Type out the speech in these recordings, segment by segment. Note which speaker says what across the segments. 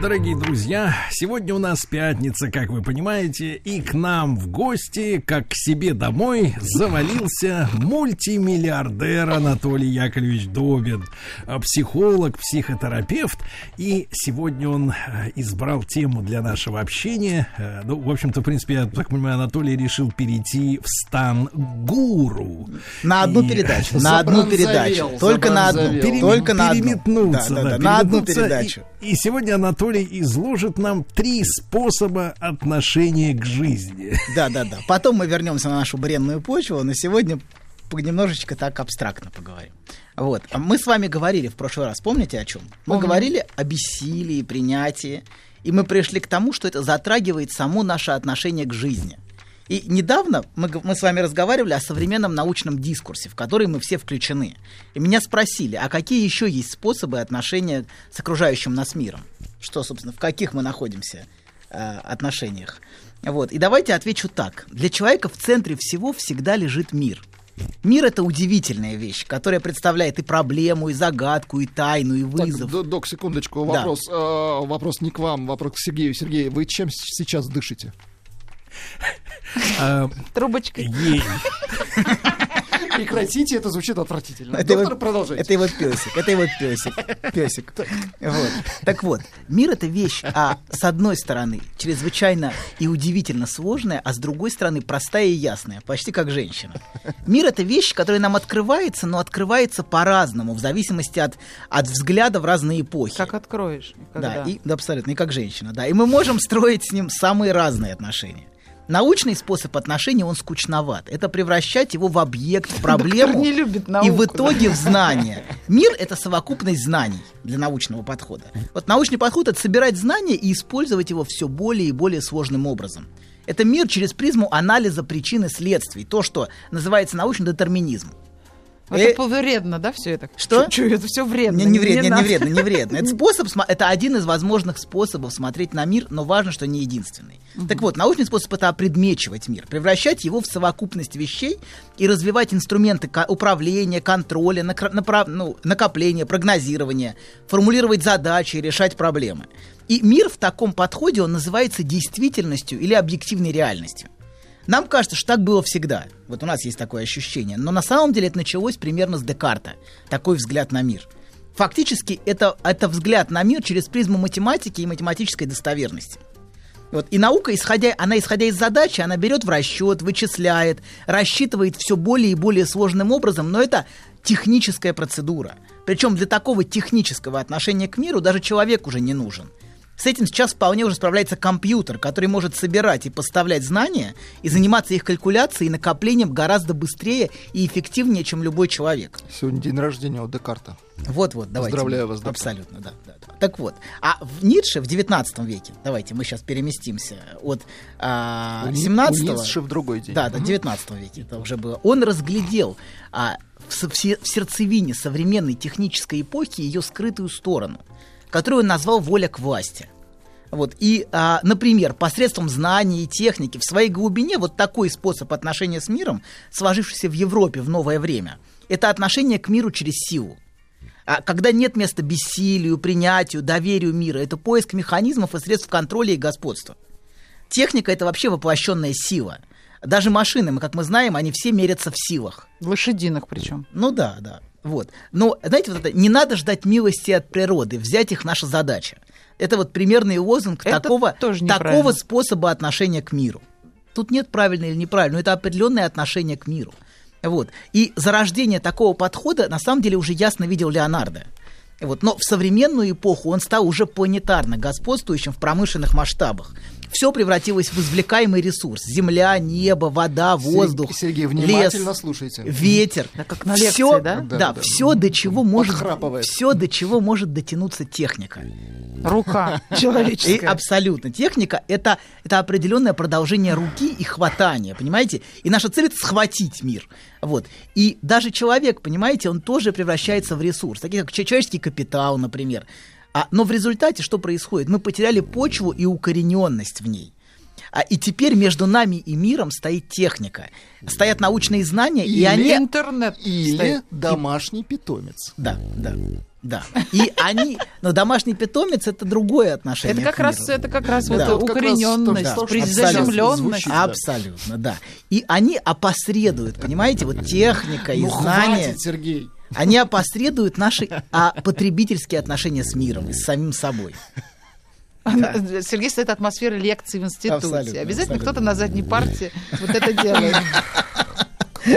Speaker 1: Дорогие друзья, сегодня у нас пятница, как вы понимаете, и к нам в гости, как к себе домой, завалился мультимиллиардер Анатолий Яковлевич Добин, а, психолог, психотерапевт. И сегодня он э, избрал тему для нашего общения. Э, Ну, в общем-то, в принципе, я так понимаю, Анатолий решил перейти в стан гуру.
Speaker 2: На одну
Speaker 1: И-
Speaker 2: передачу, на одну передачу. Только на одну. Только на одну.
Speaker 1: переметнуться,
Speaker 2: Да, да,
Speaker 1: да,
Speaker 2: да, на одну передачу.
Speaker 1: И, сегодня Анатолий изложит нам три способа отношения к жизни.
Speaker 2: Да, да, да. Потом мы вернемся на нашу бренную почву, но сегодня немножечко так абстрактно поговорим. Вот. А Мы с вами говорили в прошлый раз, помните о чем? Мы говорили о бессилии, принятии, и мы пришли к тому, что это затрагивает само наше отношение к жизни. И недавно мы, мы с вами разговаривали о современном научном дискурсе, в который мы все включены. И меня спросили, а какие еще есть способы отношения с окружающим нас миром? Что, собственно, в каких мы находимся э, отношениях? Вот. И давайте отвечу так. Для человека в центре всего всегда лежит мир. Мир это удивительная вещь, которая представляет и проблему, и загадку, и тайну, и
Speaker 3: Так,
Speaker 2: вызов.
Speaker 3: д- док, секундочку,
Speaker 2: Да.
Speaker 3: вопрос. э, вопрос не к вам, вопрос к Сергею. Сергей, вы чем сейчас дышите?
Speaker 1: А,
Speaker 4: Трубочкой.
Speaker 1: ей.
Speaker 3: Прекратите, это звучит отвратительно.
Speaker 2: Это
Speaker 3: Доктор,
Speaker 2: его,
Speaker 3: продолжайте.
Speaker 2: это его песик, это его песик, песик. Вот. Так вот, мир это вещь, а с одной стороны чрезвычайно и удивительно сложная, а с другой стороны простая и ясная, почти как женщина. Мир это вещь, которая нам открывается, но открывается по-разному, в зависимости от, от взгляда в разные эпохи.
Speaker 4: Как откроешь?
Speaker 2: Да,
Speaker 4: Когда?
Speaker 2: и, да, абсолютно, и как женщина, да. И мы можем строить с ним самые разные отношения. Научный способ отношений, он скучноват. Это превращать его в объект, в проблему.
Speaker 4: не любит
Speaker 2: И
Speaker 4: науку,
Speaker 2: в итоге в знание. Мир — это совокупность знаний для научного подхода. Вот научный подход — это собирать знания и использовать его все более и более сложным образом. Это мир через призму анализа причин и следствий. То, что называется научный детерминизм.
Speaker 4: Это
Speaker 2: Э,
Speaker 4: вредно, да, все это?
Speaker 2: Что?
Speaker 4: Чё, это все вредно.
Speaker 2: Не, не вредно, не,
Speaker 4: надо.
Speaker 2: вредно, не вредно. Это способ, это один из возможных способов смотреть на мир, но важно, что не единственный. Так вот, научный способ это опредмечивать мир, превращать его в совокупность вещей и развивать инструменты управления, контроля, накра- направ- ну, накопления, прогнозирования, формулировать задачи, решать проблемы. И мир в таком подходе он называется действительностью или объективной реальностью. Нам кажется, что так было всегда. Вот у нас есть такое ощущение. Но на самом деле это началось примерно с Декарта. Такой взгляд на мир. Фактически это, это взгляд на мир через призму математики и математической достоверности. Вот. И наука, исходя, она исходя из задачи, она берет в расчет, вычисляет, рассчитывает все более и более сложным образом, но это техническая процедура. Причем для такого технического отношения к миру даже человек уже не нужен. С этим сейчас вполне уже справляется компьютер, который может собирать и поставлять знания и заниматься их калькуляцией и накоплением гораздо быстрее и эффективнее, чем любой человек.
Speaker 3: Сегодня день рождения у Декарта.
Speaker 2: Вот-вот, давайте.
Speaker 3: Поздравляю вас, доктор.
Speaker 2: Абсолютно, да, да, да. Так вот, а в Ницше в 19 веке, давайте мы сейчас переместимся от а,
Speaker 3: У Ни-
Speaker 2: 17
Speaker 3: у Ницше в другой день.
Speaker 2: Да, да, 19 веке это уже было. Он разглядел а, в, в сердцевине современной технической эпохи ее скрытую сторону, которую он назвал воля к власти. Вот. И, а, например, посредством знаний и техники в своей глубине вот такой способ отношения с миром, сложившийся в Европе в новое время, это отношение к миру через силу. А когда нет места бессилию, принятию, доверию мира, это поиск механизмов и средств контроля и господства. Техника это вообще воплощенная сила. Даже машины, мы, как мы знаем, они все мерятся в силах.
Speaker 4: Лошадиных причем.
Speaker 2: Ну да, да. Вот. Но, знаете, вот это, не надо ждать милости от природы, взять их наша задача. Это вот примерный лозунг
Speaker 4: Это
Speaker 2: такого, такого способа отношения к миру. Тут нет правильно или неправильно, но это определенное отношение к миру. Вот. И зарождение такого подхода на самом деле уже ясно видел Леонардо. Вот. Но в современную эпоху он стал уже планетарно господствующим в промышленных масштабах. Все превратилось в извлекаемый ресурс. Земля, небо, вода, воздух,
Speaker 3: Сергей,
Speaker 2: лес,
Speaker 3: внимательно слушайте.
Speaker 2: ветер.
Speaker 4: Да, как на лекции,
Speaker 2: Всё-
Speaker 4: да?
Speaker 3: Да,
Speaker 2: Да,
Speaker 3: да.
Speaker 2: все, до чего может, все, до чего может дотянуться техника.
Speaker 4: Рука
Speaker 2: И
Speaker 4: человеческая.
Speaker 2: абсолютно. Техника это, это определенное продолжение руки и хватания, понимаете? И наша цель это схватить мир. Вот. И даже человек, понимаете, он тоже превращается в ресурс, такие как че- человеческий капитал, например. А, но в результате что происходит? Мы потеряли почву и укорененность в ней. А, и теперь между нами и миром стоит техника. Стоят научные знания, и
Speaker 3: Или
Speaker 2: они...
Speaker 4: Интернет.
Speaker 3: Или
Speaker 4: стоит.
Speaker 3: домашний питомец.
Speaker 2: Да, да, да. И они... Но домашний питомец это другое отношение
Speaker 4: Это как раз, это как раз
Speaker 2: Да.
Speaker 4: вот
Speaker 3: Вот
Speaker 4: укорененность,
Speaker 3: что
Speaker 4: приземленность.
Speaker 3: да.
Speaker 2: Абсолютно, да. И они опосредуют, понимаете, вот техника и
Speaker 3: Ну
Speaker 2: знания,
Speaker 3: хватит, Сергей.
Speaker 2: Они опосредуют наши а, потребительские отношения с миром и с самим собой.
Speaker 4: Сергей стоит атмосфера лекций в институте.
Speaker 2: Абсолютно,
Speaker 4: Обязательно
Speaker 2: абсолютно.
Speaker 4: кто-то на задней парте вот это делает.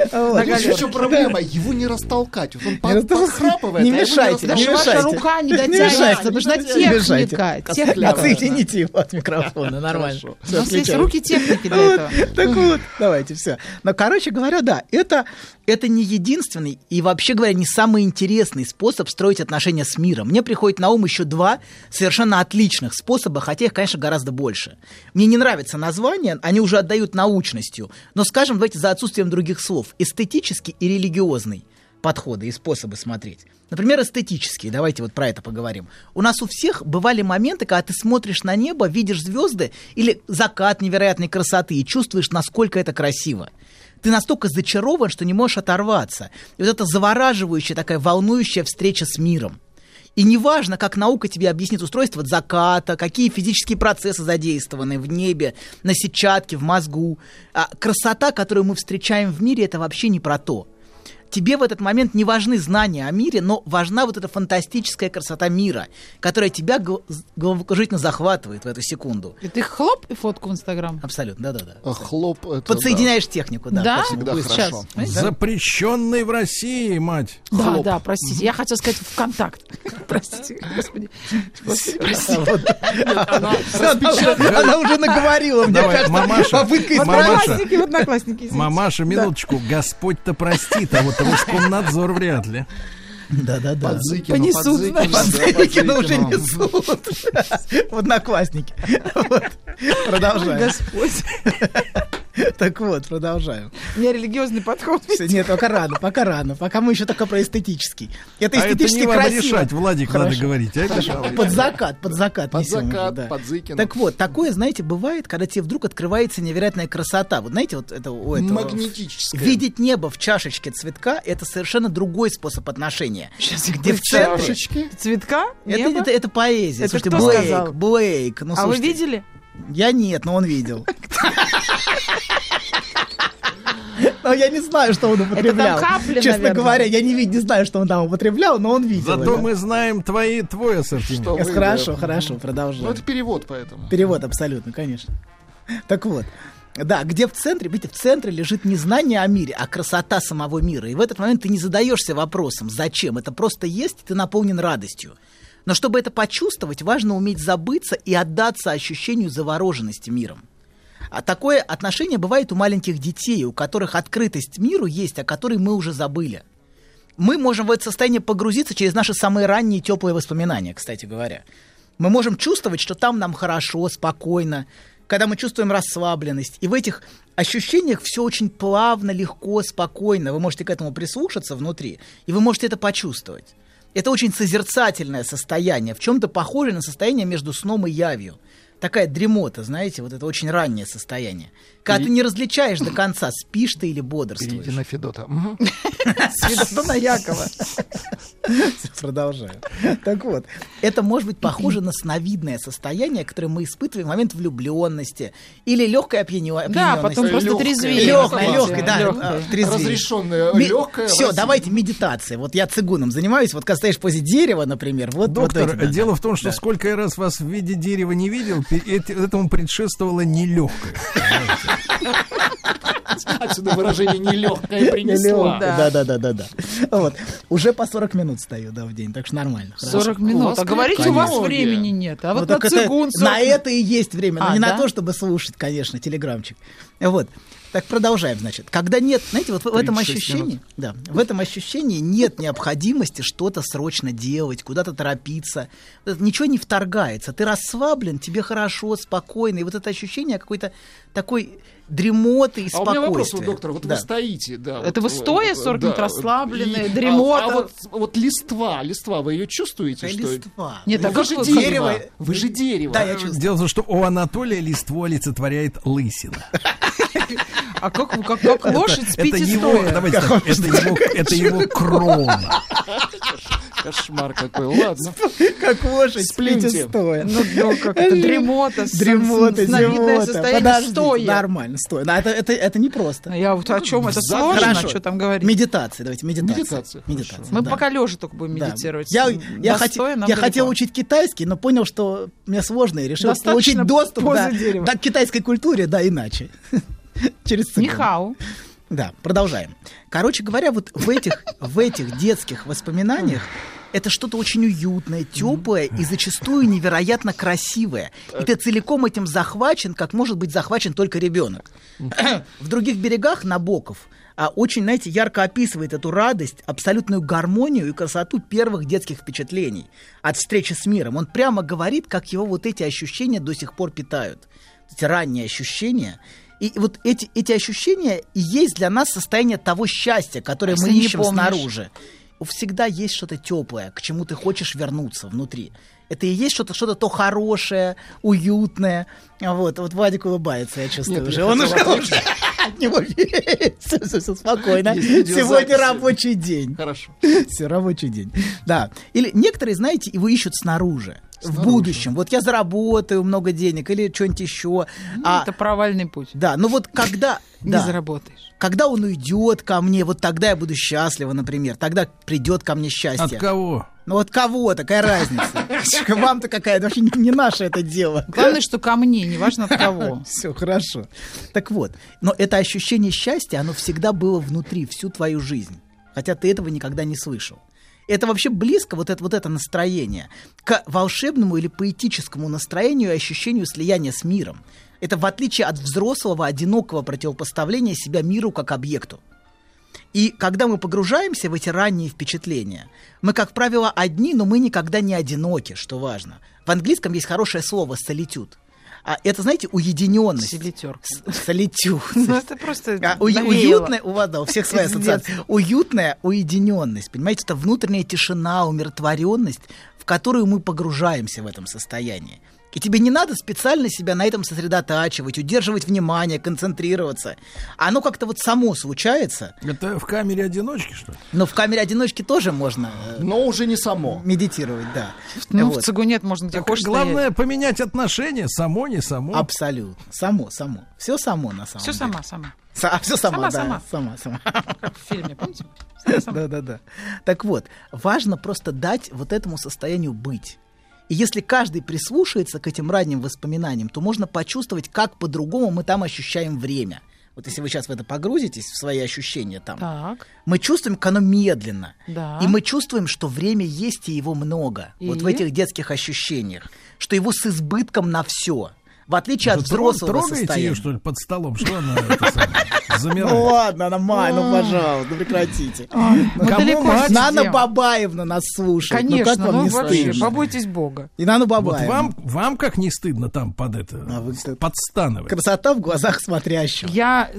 Speaker 3: В чем проблема? Его не растолкать. Вот он подхрапывает,
Speaker 2: Не
Speaker 3: а его
Speaker 2: мешайте, не
Speaker 4: что ваша
Speaker 2: мешайте.
Speaker 4: рука не
Speaker 2: Не
Speaker 4: дотягивается,
Speaker 2: мешайте,
Speaker 4: нужна
Speaker 2: не мешайте.
Speaker 4: техника.
Speaker 2: Отсоедините его от микрофона, нормально.
Speaker 4: У нас есть руки техники для этого.
Speaker 2: Так вот, давайте, все. Но, короче говоря, да, это, это не единственный и, вообще говоря, не самый интересный способ строить отношения с миром. Мне приходит на ум еще два совершенно отличных способа, хотя их, конечно, гораздо больше. Мне не нравятся названия, они уже отдают научностью. Но, скажем, давайте за отсутствием других слов. Эстетический и религиозный подходы и способы смотреть. Например, эстетические. Давайте вот про это поговорим. У нас у всех бывали моменты, когда ты смотришь на небо, видишь звезды или закат невероятной красоты и чувствуешь, насколько это красиво. Ты настолько зачарован, что не можешь оторваться. И вот это завораживающая, такая волнующая встреча с миром. И неважно, как наука тебе объяснит устройство заката, какие физические процессы задействованы в небе, на сетчатке, в мозгу. А красота, которую мы встречаем в мире, это вообще не про то. Тебе в этот момент не важны знания о мире, но важна вот эта фантастическая красота мира, которая тебя головокружительно захватывает в эту секунду.
Speaker 4: И ты хлоп и фотку в Инстаграм.
Speaker 2: Абсолютно, да-да-да.
Speaker 3: А Хлоп это
Speaker 2: Подсоединяешь технику, да.
Speaker 4: Да?
Speaker 3: всегда
Speaker 4: Сейчас.
Speaker 3: хорошо.
Speaker 4: Знаете?
Speaker 1: Запрещенный в России, мать.
Speaker 4: Да,
Speaker 3: Хлоп.
Speaker 4: да, простите. Я хотела сказать ВКонтакт. Простите, господи. Простите.
Speaker 2: Она уже наговорила, мне
Speaker 1: Давай,
Speaker 2: кажется,
Speaker 1: мамаша,
Speaker 2: попытка.
Speaker 1: Мамаша, минуточку, Господь-то простит, а вот Роскомнадзор вряд ли.
Speaker 2: Да-да-да.
Speaker 3: Подзыкину,
Speaker 4: Понесут,
Speaker 3: Подзыкину,
Speaker 4: значит.
Speaker 3: да,
Speaker 2: Подзыкину уже несут. В одноклассники. Продолжаем.
Speaker 4: Господь.
Speaker 2: Так вот, продолжаем.
Speaker 4: У меня религиозный подход.
Speaker 2: Нет, пока рано, пока рано. Пока мы еще только про эстетический. Это
Speaker 1: А это
Speaker 2: эстетически красиво.
Speaker 1: решать, Владик, надо говорить. а?
Speaker 2: Под закат, под закат.
Speaker 3: Под
Speaker 2: несем уже,
Speaker 3: закат,
Speaker 2: да.
Speaker 3: Подзыкину.
Speaker 2: Так вот, такое, знаете, бывает, когда тебе вдруг открывается невероятная красота. Вот знаете, вот это у этого...
Speaker 3: Магнетическое.
Speaker 2: Видеть небо в чашечке цветка – это совершенно другой способ отношения.
Speaker 4: Сейчас,
Speaker 2: Где в.
Speaker 3: Чашечки.
Speaker 4: Цветка?
Speaker 2: Это,
Speaker 4: Небо?
Speaker 2: это, это поэзия.
Speaker 4: Это
Speaker 2: Слушайте,
Speaker 4: кто
Speaker 2: Блейк,
Speaker 4: сказал?
Speaker 2: Блейк. Ну,
Speaker 4: А вы видели?
Speaker 2: Я нет, но он видел. Но я не знаю, что он употреблял.
Speaker 4: капли,
Speaker 2: Честно
Speaker 4: наверное.
Speaker 2: говоря, я не, вид- не знаю, что он там употреблял, но он видел.
Speaker 1: Зато
Speaker 2: это.
Speaker 1: мы знаем твои, твой ассортимент.
Speaker 3: Что вы,
Speaker 2: Хорошо,
Speaker 3: да.
Speaker 2: хорошо,
Speaker 3: Ну,
Speaker 2: продолжаем.
Speaker 3: это перевод поэтому.
Speaker 2: Перевод абсолютно, конечно. Так вот. Да, где в центре, видите, в центре лежит не знание о мире, а красота самого мира. И в этот момент ты не задаешься вопросом, зачем. Это просто есть, и ты наполнен радостью. Но чтобы это почувствовать, важно уметь забыться и отдаться ощущению завороженности миром. А такое отношение бывает у маленьких детей, у которых открытость миру есть, о которой мы уже забыли. Мы можем в это состояние погрузиться через наши самые ранние теплые воспоминания, кстати говоря. Мы можем чувствовать, что там нам хорошо, спокойно, когда мы чувствуем расслабленность. И в этих ощущениях все очень плавно, легко, спокойно. Вы можете к этому прислушаться внутри, и вы можете это почувствовать. Это очень созерцательное состояние, в чем-то похожее на состояние между сном и явью. Такая дремота, знаете, вот это очень раннее состояние. Когда ты не различаешь до конца, спишь ты или бодрствуешь.
Speaker 3: Перейти на Федота. Мгм.
Speaker 4: Святона Якова.
Speaker 2: Продолжаю. Так вот, это может быть похоже на сновидное состояние, которое мы испытываем в момент влюбленности или легкой опьянё-
Speaker 4: Да, потом просто трезвее.
Speaker 2: Легкая,
Speaker 3: Лёгкое,
Speaker 2: легкая, да, а, трезвее.
Speaker 3: Разрешенное легкое. в
Speaker 2: Все, давайте медитация. Вот я цигуном занимаюсь, вот когда стоишь позе дерева, например, вот,
Speaker 1: Доктор, дело в том, что
Speaker 2: да.
Speaker 1: сколько я раз вас в виде дерева не видел, этому предшествовало нелегкое.
Speaker 3: Отсюда выражение нелегкое принесла.
Speaker 2: Да, да, да, да, да. Вот. Уже по 40 минут стою, да, в день, так что нормально. хорошо.
Speaker 4: 40
Speaker 3: У
Speaker 4: минут. А говорите, у вас
Speaker 3: конечно.
Speaker 4: времени нет. А
Speaker 2: Ну,
Speaker 4: вот на
Speaker 2: так это-
Speaker 4: цигун
Speaker 2: на
Speaker 4: 40
Speaker 2: это и есть время, но
Speaker 4: А,
Speaker 2: не на то, чтобы слушать, конечно, телеграмчик. Вот. Так продолжаем, значит. Когда нет, знаете, вот в, этом
Speaker 3: 36
Speaker 2: ощущении, да, в этом ощущении нет необходимости что-то срочно делать, куда-то торопиться. Ничего не вторгается. Ты расслаблен, тебе хорошо, спокойно. И вот это ощущение какой-то такой дремоты и
Speaker 3: А у меня вопрос, вот,
Speaker 2: спокойствия.
Speaker 3: доктор, вот
Speaker 2: Да.
Speaker 3: вы стоите, да.
Speaker 4: Это
Speaker 3: вот,
Speaker 4: вы стоя
Speaker 3: э,
Speaker 4: 40
Speaker 3: да,
Speaker 4: минут расслабленные,
Speaker 3: и- а-
Speaker 4: дремота?
Speaker 3: А, вот, вот листва, листва, вы ее чувствуете,
Speaker 2: Это
Speaker 3: что
Speaker 2: листва.
Speaker 4: Нет,
Speaker 3: Ну,
Speaker 4: а
Speaker 3: вы
Speaker 4: как
Speaker 3: же
Speaker 4: вы-
Speaker 3: дерево.
Speaker 2: дерево?
Speaker 3: Вы же дерево.
Speaker 2: Да, я чувствую.
Speaker 1: Дело в том, что у Анатолия листво олицетворяет лысина.
Speaker 4: А как, как, как лошадь
Speaker 1: Это
Speaker 4: спите
Speaker 1: его,
Speaker 4: стоя?
Speaker 1: давайте так, это его, это его крона.
Speaker 3: Кошмар какой. Ладно.
Speaker 2: Как лошадь, сплите стоя.
Speaker 4: Ну, ну, как это, дремота, с-
Speaker 2: Дремота,
Speaker 4: сновидное
Speaker 2: зевота.
Speaker 4: состояние стоя.
Speaker 2: Нормально, стоя. Это, это, это непросто.
Speaker 4: Я вот о чем это сложно, что там говорить.
Speaker 2: Медитация, давайте, медитация.
Speaker 3: Медитация.
Speaker 4: Мы пока лежа только будем медитировать.
Speaker 2: Я, я, хотел учить китайский, но понял, что мне сложно, и решил получить доступ к китайской культуре, да, иначе. Через.
Speaker 4: Нихау.
Speaker 2: Да, продолжаем. Короче говоря, вот в этих, в этих детских воспоминаниях это что-то очень уютное, теплое и зачастую невероятно красивое. И ты целиком этим захвачен, как может быть захвачен только ребенок. В других берегах Набоков а, очень, знаете, ярко описывает эту радость, абсолютную гармонию и красоту первых детских впечатлений от встречи с миром. Он прямо говорит, как его вот эти ощущения до сих пор питают. Эти ранние ощущения. И вот эти, эти ощущения и есть для нас состояние того счастья, которое мы
Speaker 4: Если не
Speaker 2: ищем
Speaker 4: помнишь.
Speaker 2: снаружи. Всегда есть что-то теплое, к чему ты хочешь вернуться внутри. Это и есть что-то, что-то то хорошее, уютное. Вот, вот Вадик улыбается, я чувствую
Speaker 3: Нет,
Speaker 2: уже.
Speaker 3: я
Speaker 2: Он уже уже от него все, все, все спокойно. Сегодня рабочий день.
Speaker 3: Хорошо.
Speaker 2: Все, рабочий день. Да. Или некоторые, знаете, его ищут снаружи. В будущем. Вот я заработаю много денег или что-нибудь еще. А,
Speaker 4: Это провальный путь.
Speaker 2: да, ну вот когда...
Speaker 4: Не заработаешь.
Speaker 2: когда он уйдет ко мне, вот тогда я буду счастлива, например. Тогда придет ко мне счастье.
Speaker 1: От кого?
Speaker 2: Ну вот кого, такая разница. Вам-то какая, вообще не, не наше это дело.
Speaker 4: Главное, что ко мне, неважно от кого.
Speaker 2: Все хорошо. Так вот, но это ощущение счастья, оно всегда было внутри всю твою жизнь. Хотя ты этого никогда не слышал. Это вообще близко, вот это, вот это настроение, к волшебному или поэтическому настроению и ощущению слияния с миром. Это в отличие от взрослого, одинокого противопоставления себя миру как объекту. И когда мы погружаемся в эти ранние впечатления, мы, как правило, одни, но мы никогда не одиноки, что важно. В английском есть хорошее слово «solitude». А это, знаете, уединенность.
Speaker 4: Солитер.
Speaker 2: Солитюд.
Speaker 4: Ну, это просто
Speaker 2: А,
Speaker 4: навеяло.
Speaker 2: уютная, у вас, да, у всех своя ассоциация. Уютная уединенность, понимаете, это внутренняя тишина, умиротворенность, в которую мы погружаемся в этом состоянии. И тебе не надо специально себя на этом сосредотачивать, удерживать внимание, концентрироваться. Оно как-то вот само случается,
Speaker 1: Это в камере одиночки, что ли?
Speaker 2: но в камере одиночки тоже можно э,
Speaker 3: Но уже не само.
Speaker 2: медитировать, да.
Speaker 4: Ну,
Speaker 2: Вот.
Speaker 4: в цигунет можно где
Speaker 1: Так
Speaker 4: хочешь
Speaker 1: главное поменять отношения, само, не само.
Speaker 2: Абсолютно. Само, само. Все само на самом
Speaker 4: Все
Speaker 2: деле.
Speaker 4: сама, сама.
Speaker 2: Са- все сама,
Speaker 4: Сама,
Speaker 2: да. Сама, сама.
Speaker 4: Как в фильме, помните? Сама, сама.
Speaker 2: Да, да, да. Так вот, важно просто дать вот этому состоянию быть. И если каждый прислушается к этим ранним воспоминаниям, то можно почувствовать, как по-другому мы там ощущаем время. Вот если вы сейчас в это погрузитесь, в свои ощущения там,
Speaker 4: Так,
Speaker 2: мы чувствуем, как оно медленно.
Speaker 4: да.
Speaker 2: И мы чувствуем, что время есть и его много. Вот в
Speaker 4: И?
Speaker 2: этих детских ощущениях. Что его с избытком на все. В отличие
Speaker 1: Вы
Speaker 2: от взрослого
Speaker 1: Трогаете
Speaker 2: состояния.
Speaker 1: ее, что ли, под столом? Что она самое,
Speaker 2: Ну
Speaker 1: замирает?
Speaker 2: ладно, она май, ну пожалуйста, ну прекратите.
Speaker 1: Кому
Speaker 4: далеко
Speaker 1: мать?
Speaker 4: сидим.
Speaker 2: Нана Бабаевна нас слушает. ну
Speaker 4: Конечно, ну
Speaker 2: не
Speaker 4: вообще, побойтесь Бога.
Speaker 2: И Нана
Speaker 1: Вот
Speaker 2: Бабаевна.
Speaker 1: вам, вам как не стыдно там под это,
Speaker 2: А
Speaker 1: подстанывать?
Speaker 2: Красота в глазах смотрящего.
Speaker 4: Я...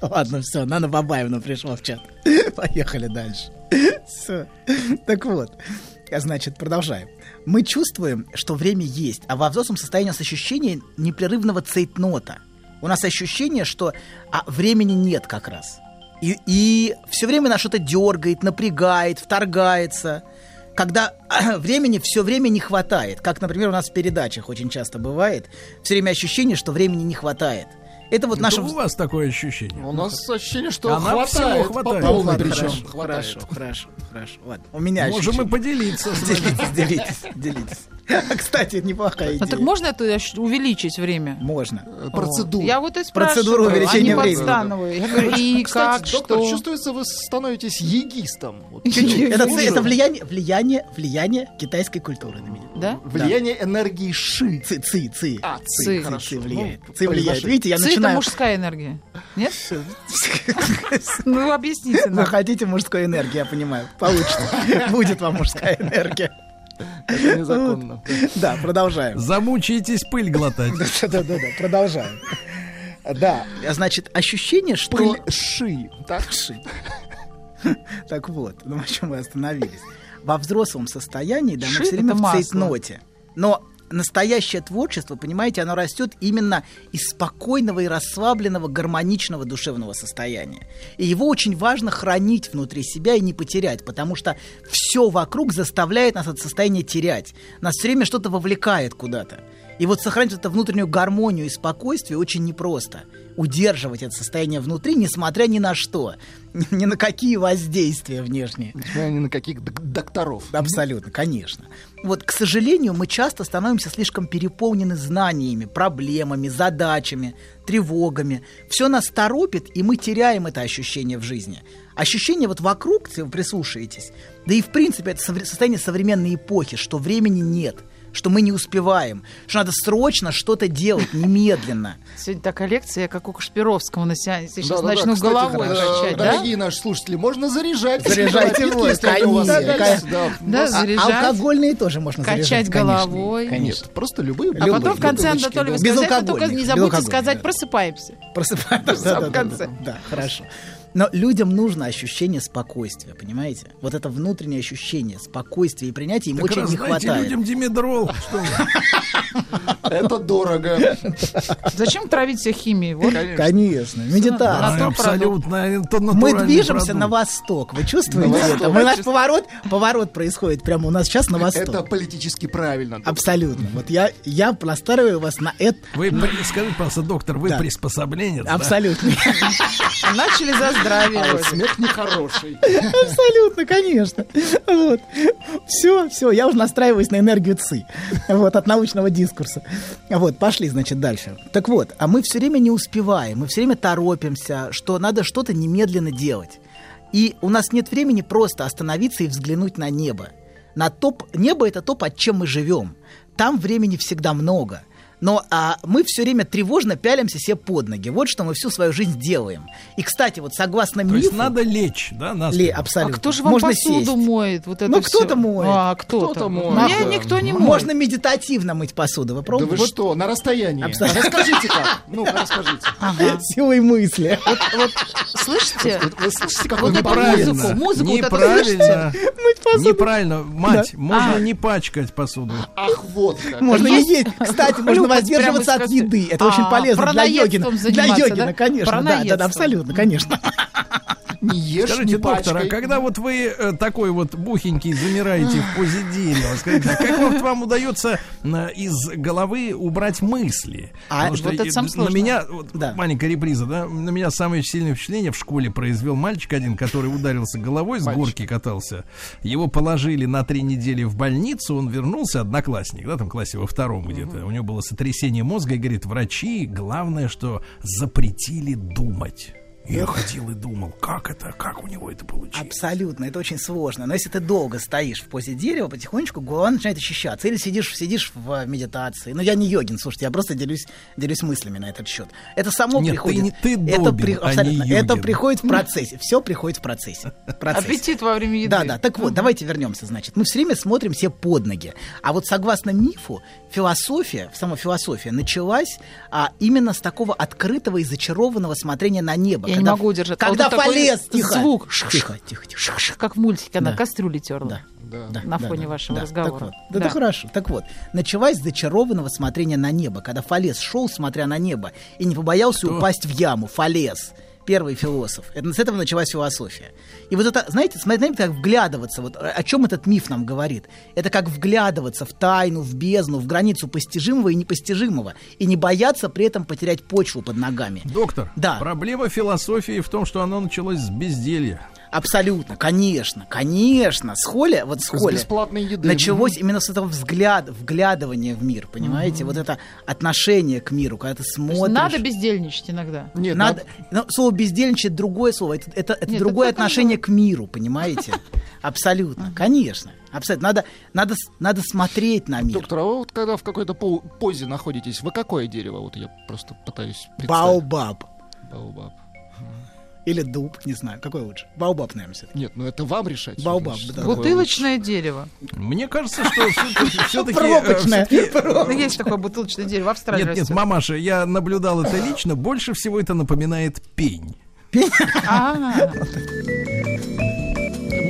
Speaker 2: Ладно, все, Нана Бабаевна пришла в чат. Поехали дальше. Все. Так вот, а значит, продолжаем. Мы чувствуем, что время есть, а во взрослом состоянии у нас ощущение непрерывного цейтнота. У нас ощущение, что а, времени нет как раз. И, и все время нас что-то дергает, напрягает, вторгается. Когда времени все время не хватает, как, например, у нас в передачах очень часто бывает, все время ощущение, что времени не хватает. Это вот наше...
Speaker 1: у вас такое ощущение.
Speaker 3: У нас ощущение, что
Speaker 1: Она
Speaker 3: хватает.
Speaker 1: всего
Speaker 3: по
Speaker 1: хватает.
Speaker 3: полной
Speaker 2: Ладно,
Speaker 3: причем.
Speaker 2: хорошо, хорошо, хорошо, хорошо. Ладно, у меня
Speaker 1: Можем и
Speaker 2: ощущение.
Speaker 1: поделиться.
Speaker 2: Делитесь, делитесь, делитесь. Кстати, неплохая
Speaker 4: Ну
Speaker 2: идея.
Speaker 4: так можно это увеличить время?
Speaker 2: Можно.
Speaker 3: Процедуру.
Speaker 4: Я вот и спрашиваю.
Speaker 2: Процедуру увеличения
Speaker 4: а
Speaker 2: времени.
Speaker 4: Я говорю, и
Speaker 3: Кстати,
Speaker 4: как,
Speaker 3: доктор,
Speaker 4: что?
Speaker 3: чувствуется, вы становитесь егистом.
Speaker 2: Это, влияние, влияние, влияние китайской культуры на меня.
Speaker 4: Да?
Speaker 3: Влияние энергии ши.
Speaker 2: Ци, ци, ци.
Speaker 3: А,
Speaker 4: Ци.
Speaker 3: ци,
Speaker 2: Ци
Speaker 3: хорошо.
Speaker 2: влияет.
Speaker 3: Ну,
Speaker 2: Ци влияет. Видите, я
Speaker 4: Ци это
Speaker 2: начинаю...
Speaker 4: мужская энергия. Нет? Ну, объясните
Speaker 2: Вы хотите мужской энергии, я понимаю. Получится. Будет вам мужская энергия.
Speaker 3: Это незаконно.
Speaker 2: Да, продолжаем.
Speaker 1: Замучаетесь пыль глотать.
Speaker 2: Да-да-да, продолжаем. Да, значит, ощущение, что...
Speaker 3: Пыль ши. Так?
Speaker 2: Так вот, ну на чем мы остановились. Во взрослом состоянии, да, мы
Speaker 4: Ши
Speaker 2: все время в цейтноте. Но настоящее творчество, понимаете, оно растет именно из спокойного и расслабленного, гармоничного душевного состояния. И его очень важно хранить внутри себя и не потерять, потому что все вокруг заставляет нас это состояние терять. Нас все время что-то вовлекает куда-то. И вот сохранить эту внутреннюю гармонию и спокойствие очень непросто. Удерживать это состояние внутри, несмотря ни на что, ни на какие воздействия внешние.
Speaker 3: Несмотря ни на каких док- докторов.
Speaker 2: Абсолютно, конечно. Вот, к сожалению, мы часто становимся слишком переполнены знаниями, проблемами, задачами, тревогами. Все нас торопит, и мы теряем это ощущение в жизни. Ощущение вот вокруг, если вы прислушаетесь, да и в принципе это состояние современной эпохи, что времени нет, что мы не успеваем, что надо срочно что-то делать немедленно.
Speaker 4: Сегодня такая лекция, как у Кашпировского на сеансе. Сейчас
Speaker 3: Да-да-да,
Speaker 4: начну
Speaker 3: кстати,
Speaker 4: головой качать, да?
Speaker 3: Дорогие наши слушатели, можно заряжать.
Speaker 2: Заряжайте вот, конечно.
Speaker 3: Да.
Speaker 4: Да,
Speaker 2: А-
Speaker 4: заряжать,
Speaker 2: алкогольные тоже можно
Speaker 4: качать
Speaker 2: заряжать, конечно.
Speaker 4: головой.
Speaker 2: Конечно.
Speaker 3: Просто любые.
Speaker 4: А потом в конце, Анатолий,
Speaker 3: да.
Speaker 4: сказали, только не забудьте сказать,
Speaker 2: да.
Speaker 4: просыпаемся.
Speaker 2: Просыпаемся.
Speaker 4: В
Speaker 2: Да, да, да,
Speaker 4: конце.
Speaker 2: да, да, хорошо. Но людям нужно ощущение спокойствия, понимаете? Вот это внутреннее ощущение спокойствия и принятия им
Speaker 1: Так
Speaker 2: очень не хватает.
Speaker 1: людям димедрол. Что?
Speaker 3: Это дорого.
Speaker 4: Зачем травить всех химией?
Speaker 2: Конечно, медитация.
Speaker 1: Абсолютно.
Speaker 2: Мы движемся на восток. Вы чувствуете это? Мы наш поворот, поворот происходит прямо у нас сейчас на восток.
Speaker 3: Это политически правильно.
Speaker 2: Абсолютно. Вот я, я настраиваю вас на это.
Speaker 1: Вы скажите, пожалуйста, доктор, вы приспособленец?
Speaker 2: Абсолютно.
Speaker 4: Начали за здравие.
Speaker 3: А вот смех нехороший.
Speaker 2: Абсолютно, конечно. Вот. Все, все, я уже настраиваюсь на энергию ЦИ. Вот, от научного дискурса. Вот, пошли, значит, дальше. Так вот, а мы все время не успеваем, мы все время торопимся, что надо что-то немедленно делать. И у нас нет времени просто остановиться и взглянуть на небо. На топ, небо это то, под чем мы живем. Там времени всегда много. Но а, мы все время тревожно пялимся себе под ноги. Вот что мы всю свою жизнь делаем. И, кстати, вот согласно
Speaker 1: То
Speaker 2: мифу...
Speaker 1: есть надо лечь, да, на
Speaker 2: Ли,
Speaker 1: спину?
Speaker 2: абсолютно.
Speaker 4: А кто же вам
Speaker 2: Можно
Speaker 4: посуду
Speaker 2: сесть.
Speaker 4: моет? Вот это
Speaker 2: Ну, кто-то моет.
Speaker 4: А, кто-то.
Speaker 3: Кто-то моет.
Speaker 4: Мне
Speaker 2: Нахуй.
Speaker 4: никто не моет.
Speaker 2: Можно медитативно мыть посуду. Вы
Speaker 3: Да
Speaker 2: пробовали?
Speaker 3: вы что, на расстоянии?
Speaker 2: Абсолютно.
Speaker 3: Расскажите как. Ну-ка, расскажите.
Speaker 4: Ага.
Speaker 2: Силой мысли.
Speaker 4: Вот, слышите?
Speaker 3: Вот Вы слышите, какой
Speaker 4: Вот
Speaker 1: Неправильно.
Speaker 4: музыку, музыку вот?
Speaker 1: Неправильно.
Speaker 2: Мыть посуду.
Speaker 1: Неправильно. Мать, можно
Speaker 4: А.
Speaker 1: не пачкать посуду.
Speaker 3: Ах, вот как.
Speaker 2: Можно
Speaker 4: Есть?
Speaker 2: Кстати, можно воздерживаться от еды. Это
Speaker 4: А,
Speaker 2: очень полезно для йогина. Для йогина, конечно. Да, да, абсолютно, конечно.
Speaker 3: Не ешь,
Speaker 1: Скажите,
Speaker 3: не
Speaker 1: доктор, а
Speaker 3: пачкай.
Speaker 1: когда вот вы э, такой вот бухенький замираете в позе дерева, скажите, а как вот вам удается из головы убрать мысли?
Speaker 2: А,
Speaker 4: вот это самое
Speaker 1: на меня, вот
Speaker 2: Да.
Speaker 1: маленькая реприза, да, на меня самое сильное впечатление в школе произвел мальчик один, который ударился головой, с
Speaker 3: Мальчик.
Speaker 1: горки катался. Его положили на три недели в больницу, он вернулся, одноклассник, да, там в классе во втором где-то. У него было сотрясение мозга, и говорит, врачи, главное, что запретили думать. Я ходил и думал, как это, как у него это получилось.
Speaker 2: Абсолютно, это очень сложно. Но если ты долго стоишь в позе дерева, потихонечку голова начинает ощущаться. Или сидишь, сидишь в э, медитации. Ну, я не йогин, слушайте, я просто делюсь, делюсь мыслями на этот счет. Это само
Speaker 1: Нет,
Speaker 2: приходит.
Speaker 1: ты не- ты
Speaker 2: это,
Speaker 1: Добин, а не
Speaker 2: абсолютно, это
Speaker 1: йогин.
Speaker 2: приходит в процессе. Все приходит в процессе. В процессе.
Speaker 4: Аппетит во время еды.
Speaker 2: Да, да. Так вот, давайте вернемся, значит. Мы все время смотрим себе под ноги. А вот согласно мифу, философия, сама философия началась а, именно с такого открытого и зачарованного смотрения на небо.
Speaker 4: Я не могу удержать. А
Speaker 2: Когда
Speaker 4: вот тут такой
Speaker 2: полез, тихо.
Speaker 4: звук.
Speaker 2: Тихо, тихо, тихо.
Speaker 4: Как в мультике, она
Speaker 2: Да.
Speaker 4: кастрюли терла.
Speaker 2: Да.
Speaker 3: Да.
Speaker 4: На
Speaker 2: да,
Speaker 4: фоне
Speaker 2: да,
Speaker 4: вашего
Speaker 2: да.
Speaker 4: разговора.
Speaker 2: Так вот. Да,
Speaker 4: Да.
Speaker 2: да хорошо. Так вот, началась с зачарованного смотрения на небо, когда Фалес шел, смотря на небо, и не побоялся упасть в яму. Фалес. Первый философ. Это, с этого началась философия. И вот это, знаете, смотрите, как вглядываться, вот о чем этот миф нам говорит. Это как вглядываться в тайну, в бездну, в границу постижимого и непостижимого. И не бояться при этом потерять почву под ногами.
Speaker 1: Доктор,
Speaker 2: Да.
Speaker 1: проблема философии в том, что оно началось с безделья.
Speaker 2: Абсолютно, конечно, конечно. С Холли, вот с
Speaker 3: С
Speaker 2: Холли
Speaker 3: бесплатной еды.
Speaker 2: началось именно с этого взгляда, вглядывания в мир, понимаете? Вот это отношение к миру, когда ты
Speaker 4: То есть
Speaker 2: смотришь.
Speaker 4: Надо бездельничать иногда.
Speaker 3: Нет,
Speaker 2: Надо, ну, слово бездельничать другое слово. Это, это, это
Speaker 4: Нет,
Speaker 2: другое
Speaker 4: это
Speaker 2: отношение к миру, понимаете? Абсолютно, конечно. Абсолютно. Надо, надо, надо смотреть на мир.
Speaker 3: Доктор, а вы вот когда в какой-то по- позе находитесь, вы какое дерево? Вот я просто пытаюсь представить.
Speaker 2: Баобаб.
Speaker 3: Баобаб.
Speaker 2: Или дуб, не знаю, какой лучше. Баобаб, наверное, всё-таки.
Speaker 3: Нет, ну это вам решать.
Speaker 2: Баобаб,
Speaker 3: Значит,
Speaker 2: да.
Speaker 4: Бутылочное дерево.
Speaker 1: Мне кажется, что все-таки...
Speaker 2: Пробочное.
Speaker 4: Ну, Есть такое бутылочное дерево в Австралии
Speaker 1: Нет, нет, мамаша, я наблюдал это лично. Больше всего это напоминает пень.
Speaker 4: А,
Speaker 3: лучше.